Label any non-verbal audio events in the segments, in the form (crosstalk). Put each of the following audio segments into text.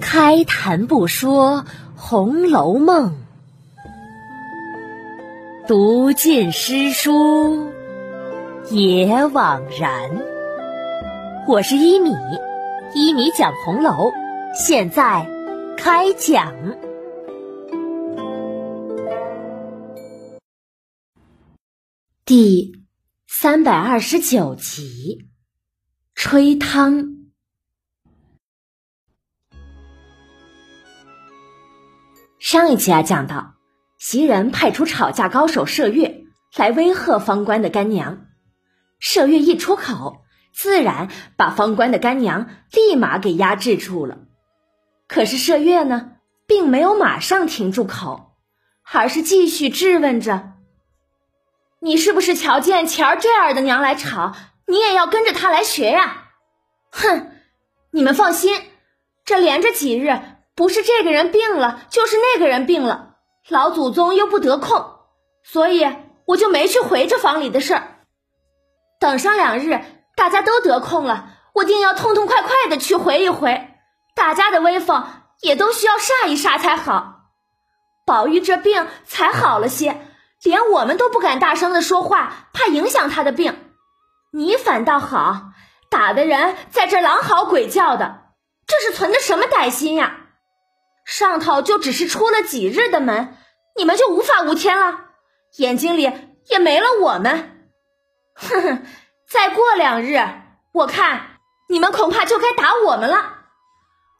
开谈不说《红楼梦》，读尽诗书也枉然。我是一米，一米讲红楼，现在开讲。第三百二十九集，吹汤。上一集啊，讲到袭人派出吵架高手麝月来威吓方官的干娘，麝月一出口，自然把方官的干娘立马给压制住了。可是麝月呢，并没有马上停住口，而是继续质问着：“你是不是瞧见钱儿坠儿的娘来吵，你也要跟着她来学呀？”哼，你们放心，这连着几日。不是这个人病了，就是那个人病了，老祖宗又不得空，所以我就没去回这房里的事儿。等上两日，大家都得空了，我定要痛痛快快的去回一回，大家的威风也都需要煞一煞才好。宝玉这病才好了些，连我们都不敢大声的说话，怕影响他的病。你反倒好，打的人在这狼嚎鬼叫的，这是存的什么歹心呀？上头就只是出了几日的门，你们就无法无天了，眼睛里也没了我们。哼哼，再过两日，我看你们恐怕就该打我们了。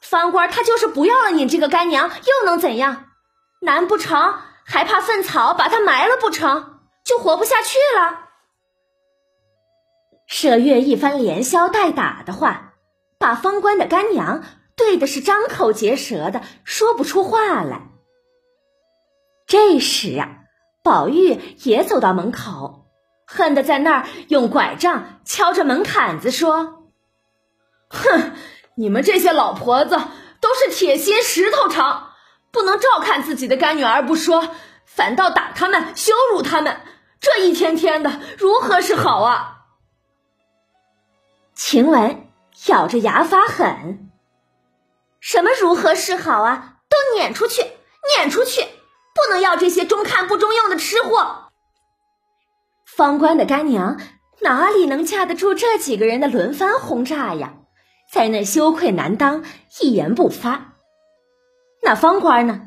方官他就是不要了你这个干娘，又能怎样？难不成还怕粪草把他埋了不成？就活不下去了？麝月一番连消带打的话，把方官的干娘。对的是张口结舌的，说不出话来。这时啊，宝玉也走到门口，恨得在那儿用拐杖敲着门槛子说：“哼，你们这些老婆子都是铁心石头肠，不能照看自己的干女儿不说，反倒打他们、羞辱他们，这一天天的如何是好啊？”晴雯咬着牙发狠。什么如何是好啊？都撵出去，撵出去！不能要这些中看不中用的吃货。方官的干娘哪里能架得住这几个人的轮番轰炸呀？在那羞愧难当，一言不发。那方官呢？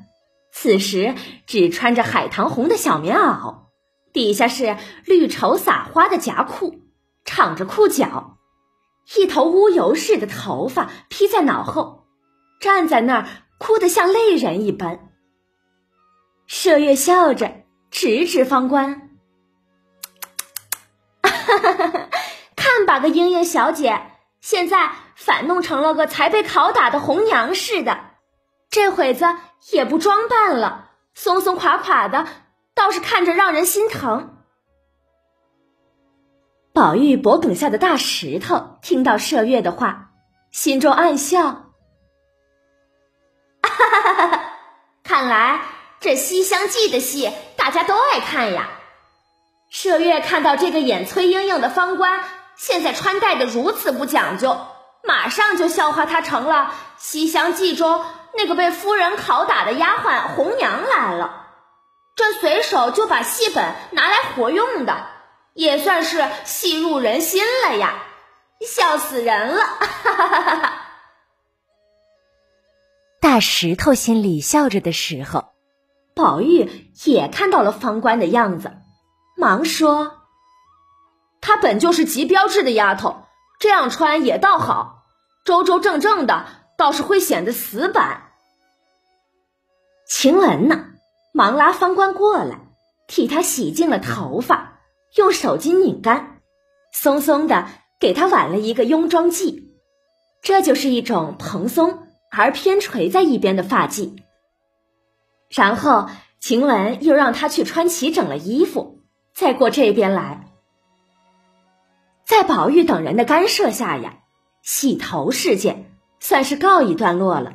此时只穿着海棠红的小棉袄，底下是绿绸撒花的夹裤，敞着裤脚，一头乌油似的头发披在脑后。站在那儿，哭得像泪人一般。麝月笑着指指方官：“ (laughs) 看把个莺莺小姐，现在反弄成了个才被拷打的红娘似的。这会子也不装扮了，松松垮垮的，倒是看着让人心疼。”宝玉脖梗下的大石头听到麝月的话，心中暗笑。看来这《西厢记》的戏大家都爱看呀。麝月看到这个演崔莺莺的方官现在穿戴的如此不讲究，马上就笑话他成了《西厢记》中那个被夫人拷打的丫鬟红娘来了。这随手就把戏本拿来活用的，也算是戏入人心了呀！笑死人了！哈哈哈哈哈。大石头心里笑着的时候，宝玉也看到了方官的样子，忙说：“她本就是极标致的丫头，这样穿也倒好，周周正正的，倒是会显得死板。”晴雯呢，忙拉方官过来，替他洗净了头发，用手巾拧干，松松的给他挽了一个雍妆髻，这就是一种蓬松。而偏垂在一边的发髻，然后晴雯又让他去穿齐整了衣服，再过这边来。在宝玉等人的干涉下呀，洗头事件算是告一段落了。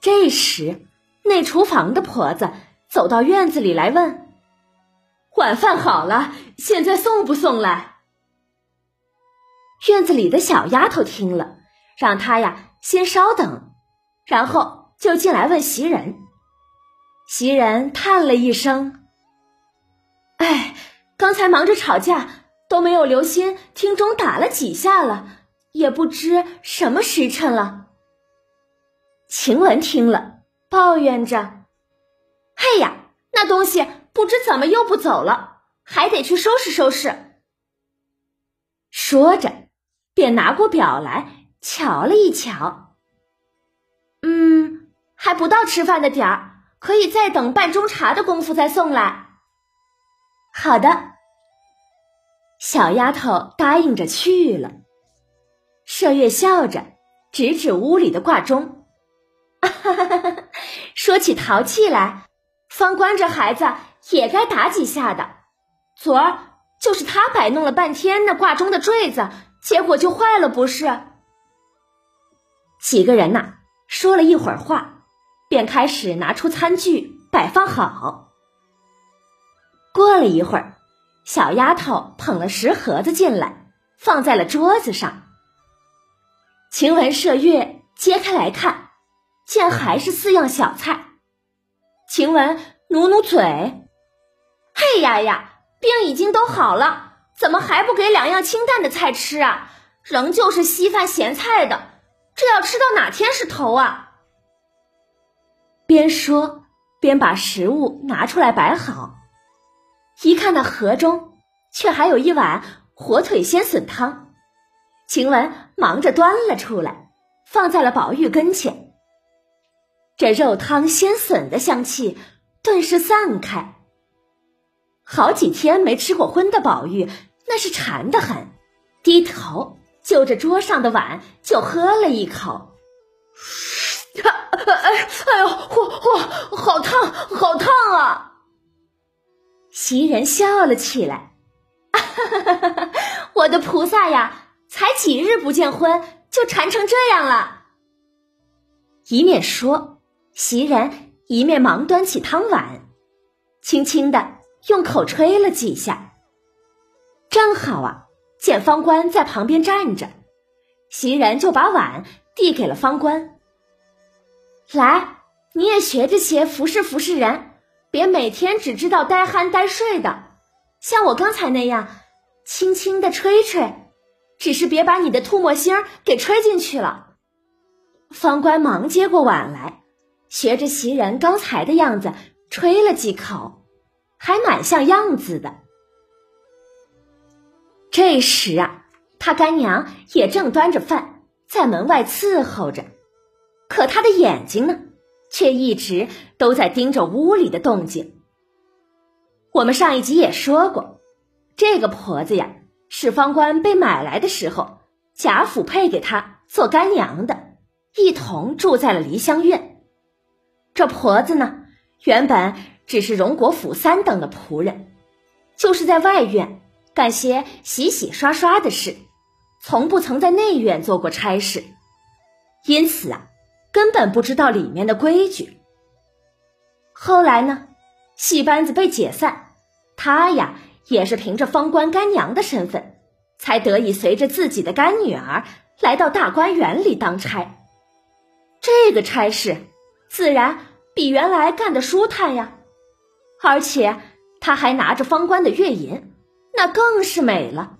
这时，那厨房的婆子走到院子里来问：“晚饭好了，现在送不送来？”院子里的小丫头听了。让她呀先稍等，然后就进来问袭人。袭人叹了一声：“哎，刚才忙着吵架，都没有留心听钟打了几下了，也不知什么时辰了。”晴雯听了，抱怨着：“嘿呀，那东西不知怎么又不走了，还得去收拾收拾。”说着，便拿过表来瞧了一瞧。嗯，还不到吃饭的点儿。可以再等半钟茶的功夫再送来。好的，小丫头答应着去了。麝月笑着指指屋里的挂钟，(laughs) 说起淘气来，方官这孩子也该打几下的。昨儿就是他摆弄了半天那挂钟的坠子，结果就坏了，不是？几个人呐，说了一会儿话。便开始拿出餐具摆放好。过了一会儿，小丫头捧了食盒子进来，放在了桌子上。晴雯、麝月揭开来看，见还是四样小菜。晴雯努努嘴：“嘿呀呀，病已经都好了，怎么还不给两样清淡的菜吃啊？仍旧是稀饭咸菜的，这要吃到哪天是头啊？”边说边把食物拿出来摆好，一看那盒中却还有一碗火腿鲜笋汤，晴雯忙着端了出来，放在了宝玉跟前。这肉汤鲜笋的香气顿时散开，好几天没吃过荤的宝玉那是馋得很，低头就着桌上的碗就喝了一口。哎，哎呦，嚯嚯，好烫，好烫啊！袭人笑了起来，(laughs) 我的菩萨呀，才几日不见荤，就馋成这样了。一面说，袭人一面忙端起汤碗，轻轻的用口吹了几下。正好啊，见方官在旁边站着，袭人就把碗递给了方官。来，你也学着些，服侍服侍人，别每天只知道呆憨呆睡的。像我刚才那样，轻轻的吹吹，只是别把你的吐沫星儿给吹进去了。方官忙接过碗来，学着袭人刚才的样子吹了几口，还蛮像样子的。这时啊，他干娘也正端着饭在门外伺候着。可他的眼睛呢，却一直都在盯着屋里的动静。我们上一集也说过，这个婆子呀，是方官被买来的时候，贾府配给她做干娘的，一同住在了梨香院。这婆子呢，原本只是荣国府三等的仆人，就是在外院干些洗洗刷刷的事，从不曾在内院做过差事，因此啊。根本不知道里面的规矩。后来呢，戏班子被解散，他呀也是凭着方官干娘的身份，才得以随着自己的干女儿来到大观园里当差。这个差事自然比原来干的舒坦呀，而且他还拿着方官的月银，那更是美了。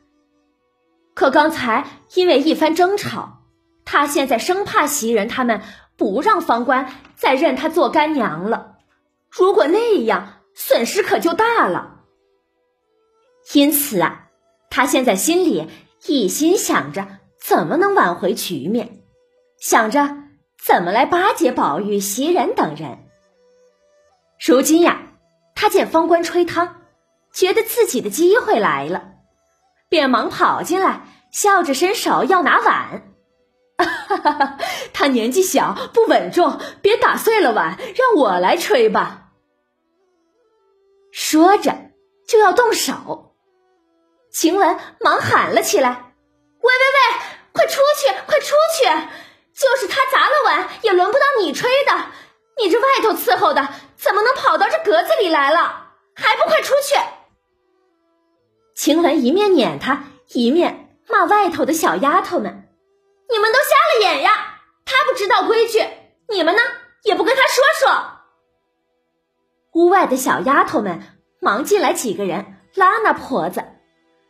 可刚才因为一番争吵，他现在生怕袭人他们。不让方官再认她做干娘了，如果那样，损失可就大了。因此啊，他现在心里一心想着怎么能挽回局面，想着怎么来巴结宝玉、袭人等人。如今呀，他见方官吹汤，觉得自己的机会来了，便忙跑进来，笑着伸手要拿碗。哈哈哈，他年纪小，不稳重，别打碎了碗，让我来吹吧。说着就要动手，晴雯忙喊了起来：“喂喂喂，快出去，快出去！就是他砸了碗，也轮不到你吹的。你这外头伺候的，怎么能跑到这格子里来了？还不快出去！”晴雯一面撵他，一面骂外头的小丫头们。你们都瞎了眼呀！他不知道规矩，你们呢也不跟他说说。屋外的小丫头们忙进来，几个人拉那婆子：“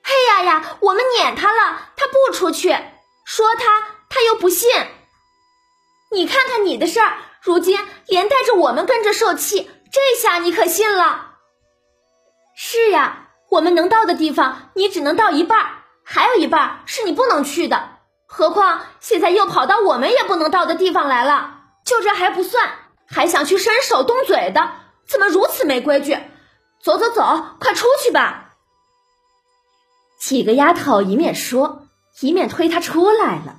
嘿呀呀，我们撵他了，他不出去，说他他又不信。你看看你的事儿，如今连带着我们跟着受气，这下你可信了？是呀，我们能到的地方你只能到一半，还有一半是你不能去的。何况现在又跑到我们也不能到的地方来了，就这还不算，还想去伸手动嘴的。”怎么如此没规矩？走走走，快出去吧！几个丫头一面说，一面推他出来了。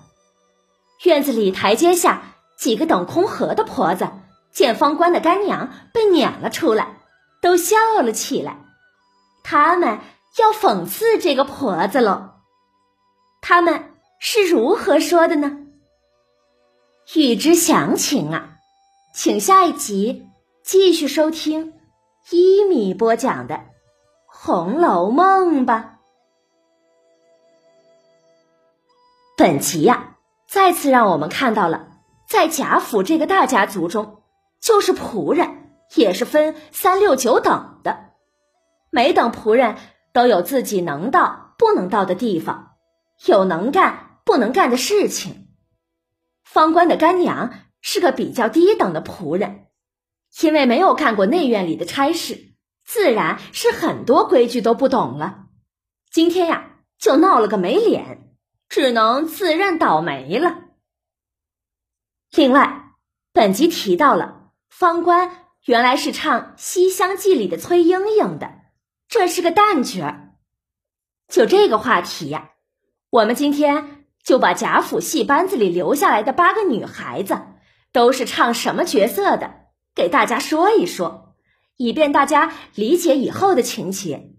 院子里台阶下，几个等空盒的婆子见方官的干娘被撵了出来，都笑了起来。他们要讽刺这个婆子喽。他们是如何说的呢？欲知详情啊，请下一集。继续收听一米播讲的《红楼梦》吧。本集呀，再次让我们看到了，在贾府这个大家族中，就是仆人也是分三六九等的，每等仆人都有自己能到不能到的地方，有能干不能干的事情。方官的干娘是个比较低等的仆人。因为没有干过内院里的差事，自然是很多规矩都不懂了。今天呀，就闹了个没脸，只能自认倒霉了。另外，本集提到了方官原来是唱《西厢记》里的崔莺莺的，这是个旦角。就这个话题呀，我们今天就把贾府戏班子里留下来的八个女孩子都是唱什么角色的。给大家说一说，以便大家理解以后的情节。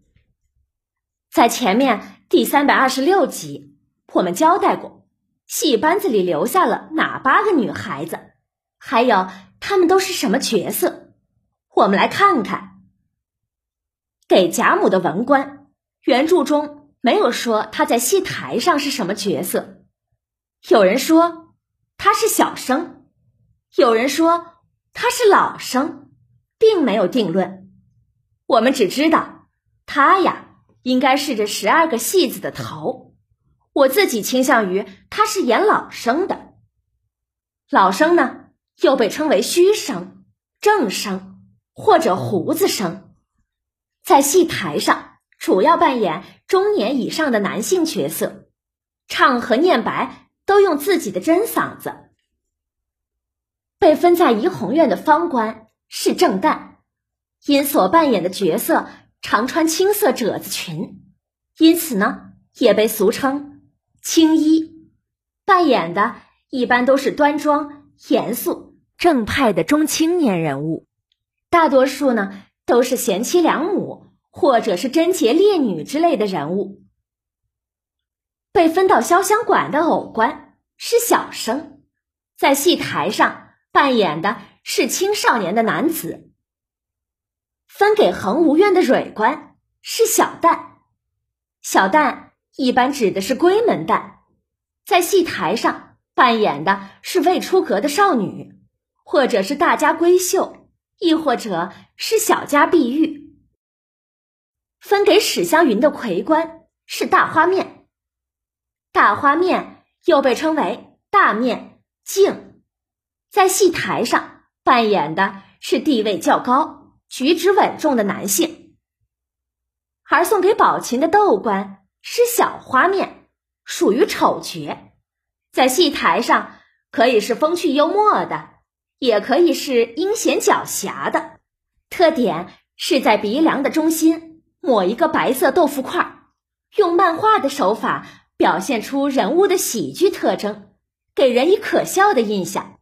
在前面第三百二十六集，我们交代过，戏班子里留下了哪八个女孩子，还有她们都是什么角色。我们来看看，给贾母的文官，原著中没有说她在戏台上是什么角色。有人说她是小生，有人说。他是老生，并没有定论。我们只知道他呀，应该是这十二个戏子的头。我自己倾向于他是演老生的。老生呢，又被称为虚生、正生或者胡子生，在戏台上主要扮演中年以上的男性角色，唱和念白都用自己的真嗓子。被分在怡红院的方官是正旦，因所扮演的角色常穿青色褶子裙，因此呢也被俗称青衣。扮演的一般都是端庄、严肃、正派的中青年人物，大多数呢都是贤妻良母或者是贞洁烈女之类的人物。被分到潇湘馆的偶官是小生，在戏台上。扮演的是青少年的男子，分给恒芜院的蕊官是小旦，小旦一般指的是闺门旦，在戏台上扮演的是未出阁的少女，或者是大家闺秀，亦或者是小家碧玉。分给史湘云的魁官是大花面，大花面又被称为大面镜。在戏台上扮演的是地位较高、举止稳重的男性，而送给宝琴的豆官是小花面，属于丑角，在戏台上可以是风趣幽默的，也可以是阴险狡黠的，特点是在鼻梁的中心抹一个白色豆腐块，用漫画的手法表现出人物的喜剧特征，给人以可笑的印象。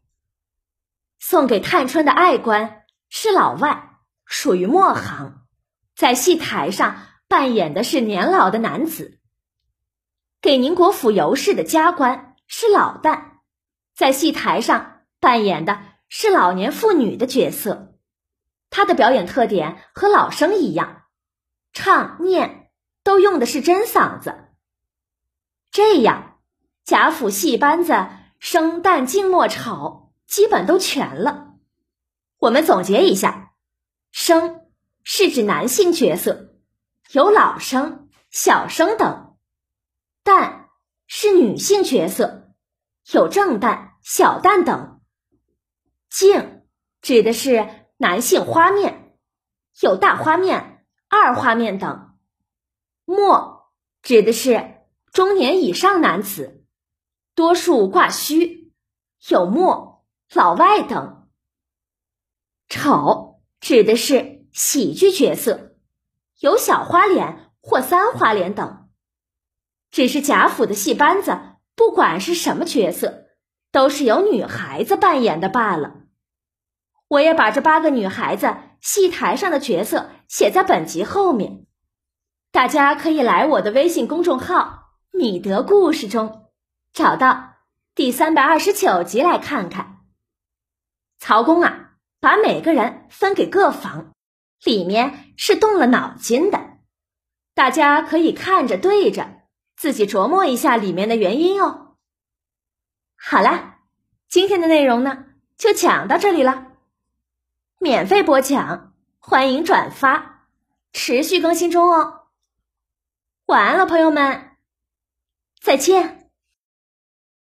送给探春的爱官是老外，属于末行，在戏台上扮演的是年老的男子。给宁国府尤氏的家官是老旦，在戏台上扮演的是老年妇女的角色。她的表演特点和老生一样，唱念都用的是真嗓子。这样，贾府戏班子生旦净末丑基本都全了。我们总结一下：生是指男性角色，有老生、小生等；旦是女性角色，有正旦、小旦等；净指的是男性花面，有大花面、二花面等；末指的是中年以上男子，多数挂须，有末、老外等。丑指的是喜剧角色，有小花脸或三花脸等。只是贾府的戏班子，不管是什么角色，都是由女孩子扮演的罢了。我也把这八个女孩子戏台上的角色写在本集后面，大家可以来我的微信公众号“米德故事”中找到第三百二十九集来看看。曹公啊，把每个人分给各房，里面是动了脑筋的，大家可以看着对着，自己琢磨一下里面的原因哦。好了，今天的内容呢就讲到这里了。免费播讲，欢迎转发，持续更新中哦。晚安了，朋友们，再见。